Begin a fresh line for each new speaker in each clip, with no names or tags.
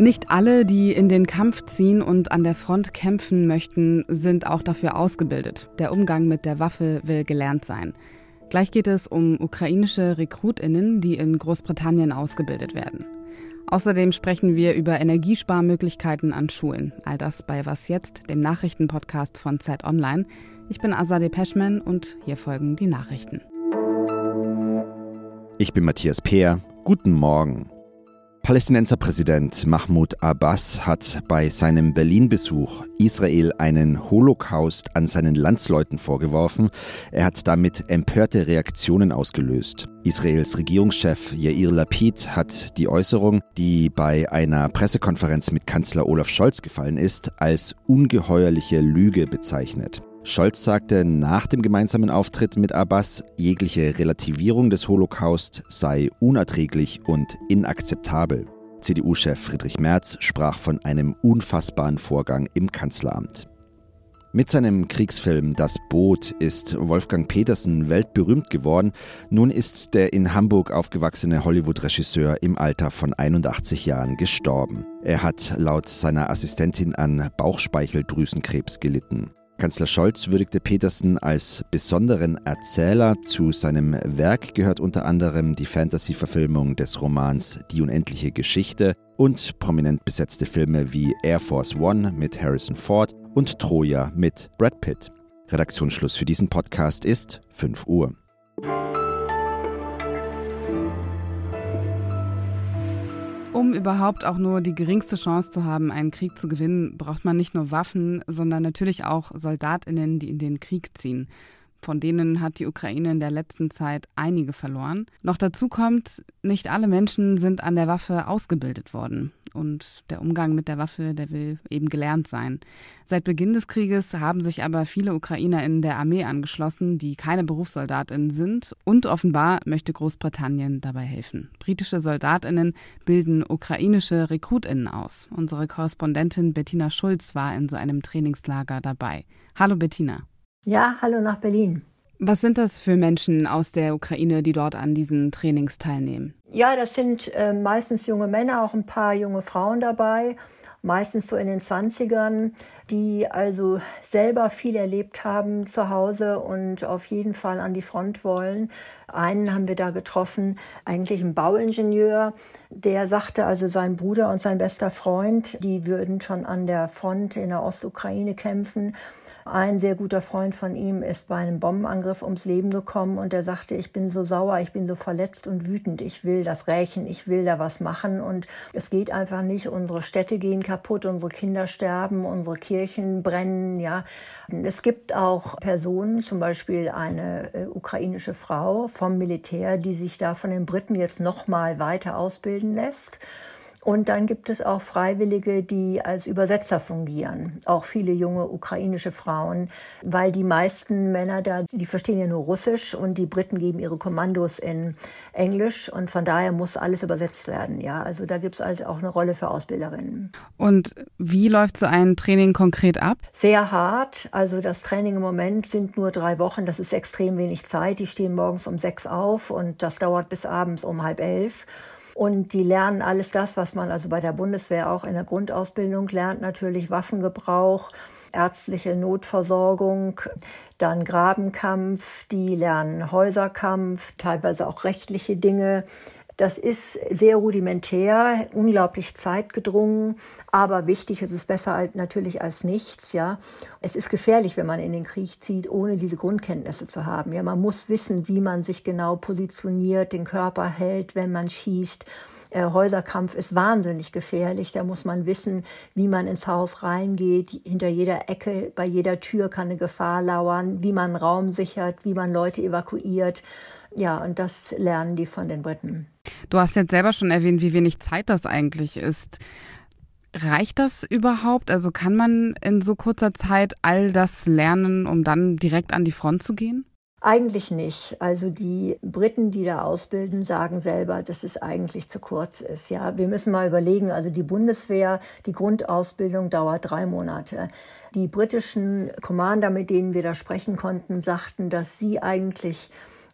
Nicht alle, die in den Kampf ziehen und an der Front kämpfen möchten, sind auch dafür ausgebildet. Der Umgang mit der Waffe will gelernt sein. Gleich geht es um ukrainische Rekrutinnen, die in Großbritannien ausgebildet werden. Außerdem sprechen wir über Energiesparmöglichkeiten an Schulen. All das bei Was jetzt, dem Nachrichtenpodcast von Zeit Online. Ich bin Azadeh Peschman und hier folgen die Nachrichten.
Ich bin Matthias Peer. Guten Morgen. Palästinenserpräsident Mahmoud Abbas hat bei seinem Berlin-Besuch Israel einen Holocaust an seinen Landsleuten vorgeworfen. Er hat damit empörte Reaktionen ausgelöst. Israels Regierungschef Yair Lapid hat die Äußerung, die bei einer Pressekonferenz mit Kanzler Olaf Scholz gefallen ist, als ungeheuerliche Lüge bezeichnet. Scholz sagte nach dem gemeinsamen Auftritt mit Abbas, jegliche Relativierung des Holocaust sei unerträglich und inakzeptabel. CDU-Chef Friedrich Merz sprach von einem unfassbaren Vorgang im Kanzleramt. Mit seinem Kriegsfilm Das Boot ist Wolfgang Petersen weltberühmt geworden. Nun ist der in Hamburg aufgewachsene Hollywood-Regisseur im Alter von 81 Jahren gestorben. Er hat laut seiner Assistentin an Bauchspeicheldrüsenkrebs gelitten. Kanzler Scholz würdigte Petersen als besonderen Erzähler. Zu seinem Werk gehört unter anderem die Fantasy-Verfilmung des Romans Die unendliche Geschichte und prominent besetzte Filme wie Air Force One mit Harrison Ford und Troja mit Brad Pitt. Redaktionsschluss für diesen Podcast ist 5 Uhr.
Um überhaupt auch nur die geringste Chance zu haben, einen Krieg zu gewinnen, braucht man nicht nur Waffen, sondern natürlich auch Soldatinnen, die in den Krieg ziehen. Von denen hat die Ukraine in der letzten Zeit einige verloren. Noch dazu kommt, nicht alle Menschen sind an der Waffe ausgebildet worden. Und der Umgang mit der Waffe, der will eben gelernt sein. Seit Beginn des Krieges haben sich aber viele Ukrainer in der Armee angeschlossen, die keine Berufssoldatinnen sind. Und offenbar möchte Großbritannien dabei helfen. Britische Soldatinnen bilden ukrainische Rekrutinnen aus. Unsere Korrespondentin Bettina Schulz war in so einem Trainingslager dabei. Hallo Bettina.
Ja, hallo nach Berlin.
Was sind das für Menschen aus der Ukraine, die dort an diesen Trainings teilnehmen?
Ja, das sind äh, meistens junge Männer, auch ein paar junge Frauen dabei, meistens so in den 20ern, die also selber viel erlebt haben zu Hause und auf jeden Fall an die Front wollen. Einen haben wir da getroffen, eigentlich ein Bauingenieur, der sagte also sein Bruder und sein bester Freund, die würden schon an der Front in der Ostukraine kämpfen ein sehr guter Freund von ihm ist bei einem Bombenangriff ums Leben gekommen und er sagte, ich bin so sauer, ich bin so verletzt und wütend, ich will das rächen, ich will da was machen und es geht einfach nicht. Unsere Städte gehen kaputt, unsere Kinder sterben, unsere Kirchen brennen, ja. Es gibt auch Personen, zum Beispiel eine äh, ukrainische Frau vom Militär, die sich da von den Briten jetzt noch mal weiter ausbilden lässt. Und dann gibt es auch Freiwillige, die als Übersetzer fungieren. Auch viele junge ukrainische Frauen, weil die meisten Männer da, die verstehen ja nur Russisch und die Briten geben ihre Kommandos in Englisch und von daher muss alles übersetzt werden. Ja, also da gibt es halt auch eine Rolle für Ausbilderinnen.
Und wie läuft so ein Training konkret ab?
Sehr hart. Also das Training im Moment sind nur drei Wochen. Das ist extrem wenig Zeit. Die stehen morgens um sechs auf und das dauert bis abends um halb elf. Und die lernen alles das, was man also bei der Bundeswehr auch in der Grundausbildung lernt, natürlich Waffengebrauch, ärztliche Notversorgung, dann Grabenkampf, die lernen Häuserkampf, teilweise auch rechtliche Dinge, das ist sehr rudimentär, unglaublich zeitgedrungen, aber wichtig, es ist besser als, natürlich als nichts, ja. Es ist gefährlich, wenn man in den Krieg zieht, ohne diese Grundkenntnisse zu haben. Ja, man muss wissen, wie man sich genau positioniert, den Körper hält, wenn man schießt. Äh, Häuserkampf ist wahnsinnig gefährlich. Da muss man wissen, wie man ins Haus reingeht. Hinter jeder Ecke, bei jeder Tür kann eine Gefahr lauern, wie man Raum sichert, wie man Leute evakuiert. Ja, und das lernen die von den Briten.
Du hast jetzt selber schon erwähnt, wie wenig Zeit das eigentlich ist. Reicht das überhaupt? Also kann man in so kurzer Zeit all das lernen, um dann direkt an die Front zu gehen?
Eigentlich nicht. Also die Briten, die da ausbilden, sagen selber, dass es eigentlich zu kurz ist. Ja, wir müssen mal überlegen. Also die Bundeswehr, die Grundausbildung dauert drei Monate. Die britischen Commander, mit denen wir da sprechen konnten, sagten, dass sie eigentlich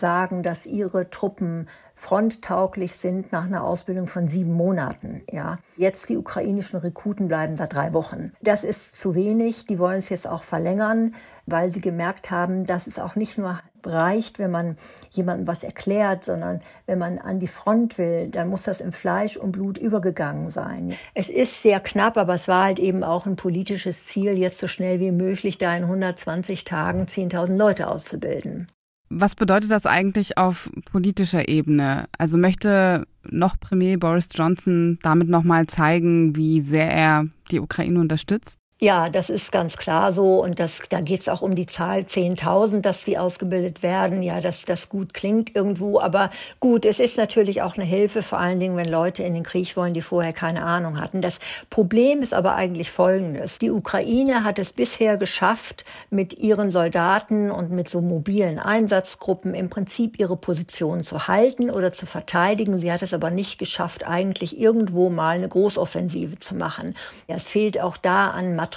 sagen, dass ihre Truppen fronttauglich sind nach einer Ausbildung von sieben Monaten. Ja. Jetzt die ukrainischen Rekruten bleiben da drei Wochen. Das ist zu wenig. Die wollen es jetzt auch verlängern, weil sie gemerkt haben, dass es auch nicht nur reicht, wenn man jemandem was erklärt, sondern wenn man an die Front will, dann muss das in Fleisch und Blut übergegangen sein. Es ist sehr knapp, aber es war halt eben auch ein politisches Ziel, jetzt so schnell wie möglich da in 120 Tagen 10.000 Leute auszubilden.
Was bedeutet das eigentlich auf politischer Ebene? Also möchte noch Premier Boris Johnson damit nochmal zeigen, wie sehr er die Ukraine unterstützt?
Ja, das ist ganz klar so. Und das, da geht es auch um die Zahl 10.000, dass die ausgebildet werden. Ja, dass das gut klingt irgendwo. Aber gut, es ist natürlich auch eine Hilfe, vor allen Dingen, wenn Leute in den Krieg wollen, die vorher keine Ahnung hatten. Das Problem ist aber eigentlich folgendes. Die Ukraine hat es bisher geschafft, mit ihren Soldaten und mit so mobilen Einsatzgruppen im Prinzip ihre Position zu halten oder zu verteidigen. Sie hat es aber nicht geschafft, eigentlich irgendwo mal eine Großoffensive zu machen. Ja, es fehlt auch da an Material,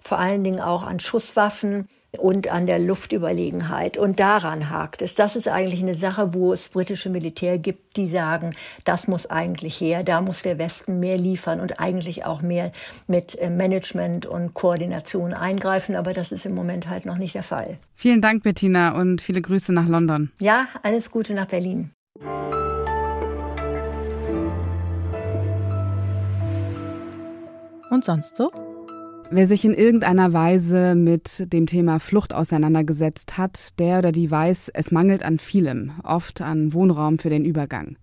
vor allen Dingen auch an Schusswaffen und an der Luftüberlegenheit. Und daran hakt es. Das ist eigentlich eine Sache, wo es britische Militär gibt, die sagen, das muss eigentlich her, da muss der Westen mehr liefern und eigentlich auch mehr mit äh, Management und Koordination eingreifen. Aber das ist im Moment halt noch nicht der Fall.
Vielen Dank, Bettina, und viele Grüße nach London.
Ja, alles Gute nach Berlin.
Und sonst so?
Wer sich in irgendeiner Weise mit dem Thema Flucht auseinandergesetzt hat, der oder die weiß, es mangelt an vielem, oft an Wohnraum für den Übergang.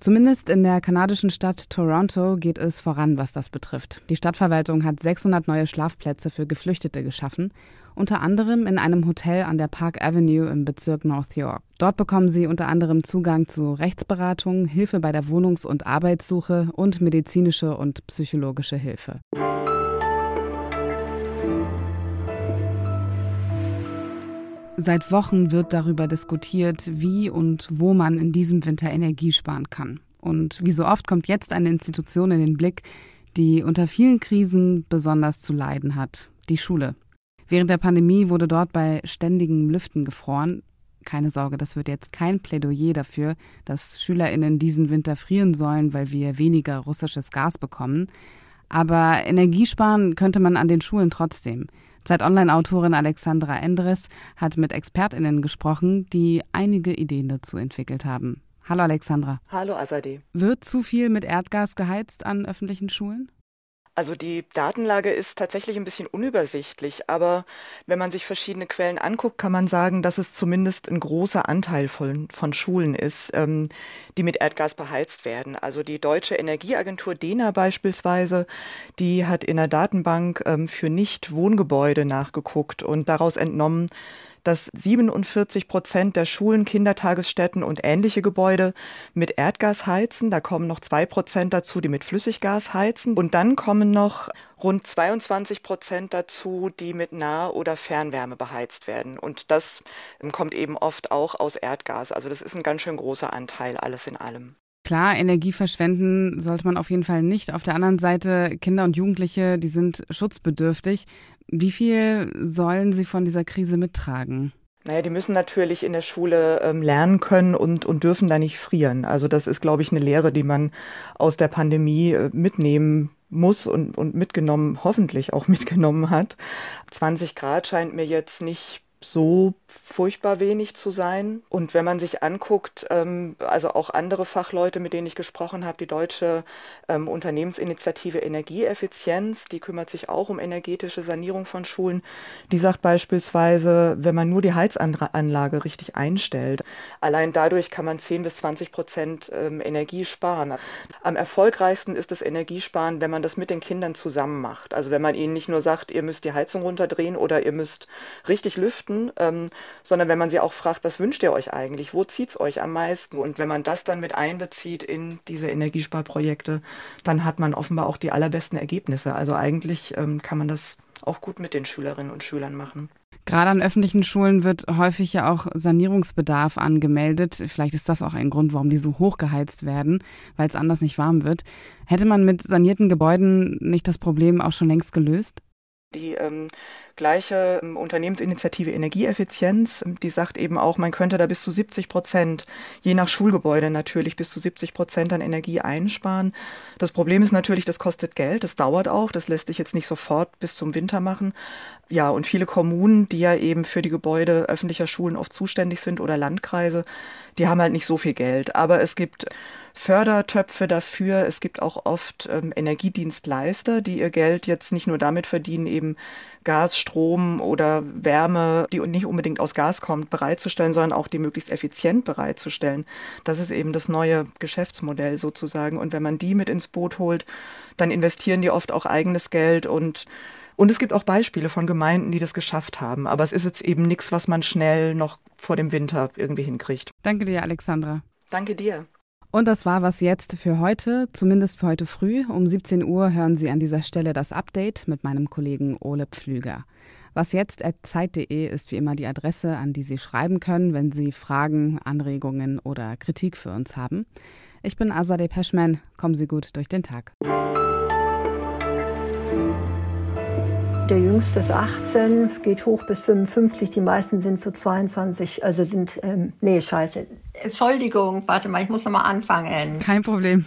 Zumindest in der kanadischen Stadt Toronto geht es voran, was das betrifft. Die Stadtverwaltung hat 600 neue Schlafplätze für Geflüchtete geschaffen, unter anderem in einem Hotel an der Park Avenue im Bezirk North York. Dort bekommen sie unter anderem Zugang zu Rechtsberatung, Hilfe bei der Wohnungs- und Arbeitssuche und medizinische und psychologische Hilfe. Seit Wochen wird darüber diskutiert, wie und wo man in diesem Winter Energie sparen kann. Und wie so oft kommt jetzt eine Institution in den Blick, die unter vielen Krisen besonders zu leiden hat, die Schule. Während der Pandemie wurde dort bei ständigem Lüften gefroren. Keine Sorge, das wird jetzt kein Plädoyer dafür, dass Schülerinnen diesen Winter frieren sollen, weil wir weniger russisches Gas bekommen. Aber Energiesparen könnte man an den Schulen trotzdem. Zeit Online-Autorin Alexandra Endres hat mit ExpertInnen gesprochen, die einige Ideen dazu entwickelt haben. Hallo Alexandra.
Hallo Azadeh.
Wird zu viel mit Erdgas geheizt an öffentlichen Schulen?
Also die Datenlage ist tatsächlich ein bisschen unübersichtlich, aber wenn man sich verschiedene Quellen anguckt, kann man sagen, dass es zumindest ein großer Anteil von, von Schulen ist, ähm, die mit Erdgas beheizt werden. Also die deutsche Energieagentur DENA beispielsweise, die hat in der Datenbank ähm, für Nicht-Wohngebäude nachgeguckt und daraus entnommen, dass 47 Prozent der Schulen, Kindertagesstätten und ähnliche Gebäude mit Erdgas heizen. Da kommen noch zwei Prozent dazu, die mit Flüssiggas heizen. Und dann kommen noch rund 22 Prozent dazu, die mit Nah- oder Fernwärme beheizt werden. Und das ähm, kommt eben oft auch aus Erdgas. Also das ist ein ganz schön großer Anteil, alles in allem.
Klar, Energie verschwenden sollte man auf jeden Fall nicht. Auf der anderen Seite, Kinder und Jugendliche, die sind schutzbedürftig. Wie viel sollen sie von dieser Krise mittragen?
Naja, die müssen natürlich in der Schule ähm, lernen können und, und dürfen da nicht frieren. Also das ist, glaube ich, eine Lehre, die man aus der Pandemie äh, mitnehmen muss und, und mitgenommen, hoffentlich auch mitgenommen hat. 20 Grad scheint mir jetzt nicht so furchtbar wenig zu sein. Und wenn man sich anguckt, ähm, also auch andere Fachleute, mit denen ich gesprochen habe, die deutsche ähm, Unternehmensinitiative Energieeffizienz, die kümmert sich auch um energetische Sanierung von Schulen, die sagt beispielsweise, wenn man nur die Heizanlage richtig einstellt, allein dadurch kann man 10 bis 20 Prozent ähm, Energie sparen. Am erfolgreichsten ist das Energiesparen, wenn man das mit den Kindern zusammen macht. Also wenn man ihnen nicht nur sagt, ihr müsst die Heizung runterdrehen oder ihr müsst richtig lüften, ähm, sondern wenn man sie auch fragt, was wünscht ihr euch eigentlich, wo zieht es euch am meisten? Und wenn man das dann mit einbezieht in diese Energiesparprojekte, dann hat man offenbar auch die allerbesten Ergebnisse. Also eigentlich ähm, kann man das auch gut mit den Schülerinnen und Schülern machen.
Gerade an öffentlichen Schulen wird häufig ja auch Sanierungsbedarf angemeldet. Vielleicht ist das auch ein Grund, warum die so hoch geheizt werden, weil es anders nicht warm wird. Hätte man mit sanierten Gebäuden nicht das Problem auch schon längst gelöst?
Die ähm, gleiche ähm, Unternehmensinitiative Energieeffizienz, ähm, die sagt eben auch, man könnte da bis zu 70 Prozent, je nach Schulgebäude natürlich, bis zu 70 Prozent an Energie einsparen. Das Problem ist natürlich, das kostet Geld, das dauert auch, das lässt sich jetzt nicht sofort bis zum Winter machen. Ja, und viele Kommunen, die ja eben für die Gebäude öffentlicher Schulen oft zuständig sind oder Landkreise, die haben halt nicht so viel Geld. Aber es gibt Fördertöpfe dafür. Es gibt auch oft ähm, Energiedienstleister, die ihr Geld jetzt nicht nur damit verdienen, eben Gas, Strom oder Wärme, die nicht unbedingt aus Gas kommt, bereitzustellen, sondern auch die möglichst effizient bereitzustellen. Das ist eben das neue Geschäftsmodell sozusagen. Und wenn man die mit ins Boot holt, dann investieren die oft auch eigenes Geld und und es gibt auch Beispiele von Gemeinden, die das geschafft haben. Aber es ist jetzt eben nichts, was man schnell noch vor dem Winter irgendwie hinkriegt.
Danke dir, Alexandra.
Danke dir.
Und das war was jetzt für heute, zumindest für heute früh. Um 17 Uhr hören Sie an dieser Stelle das Update mit meinem Kollegen Ole Pflüger. Was jetzt at zeit.de ist wie immer die Adresse, an die Sie schreiben können, wenn Sie Fragen, Anregungen oder Kritik für uns haben. Ich bin Azadeh Peschman. Kommen Sie gut durch den Tag.
Der jüngste ist 18, geht hoch bis 55, die meisten sind so 22, also sind, ähm, nee, scheiße. Entschuldigung, warte mal, ich muss nochmal anfangen.
Kein Problem.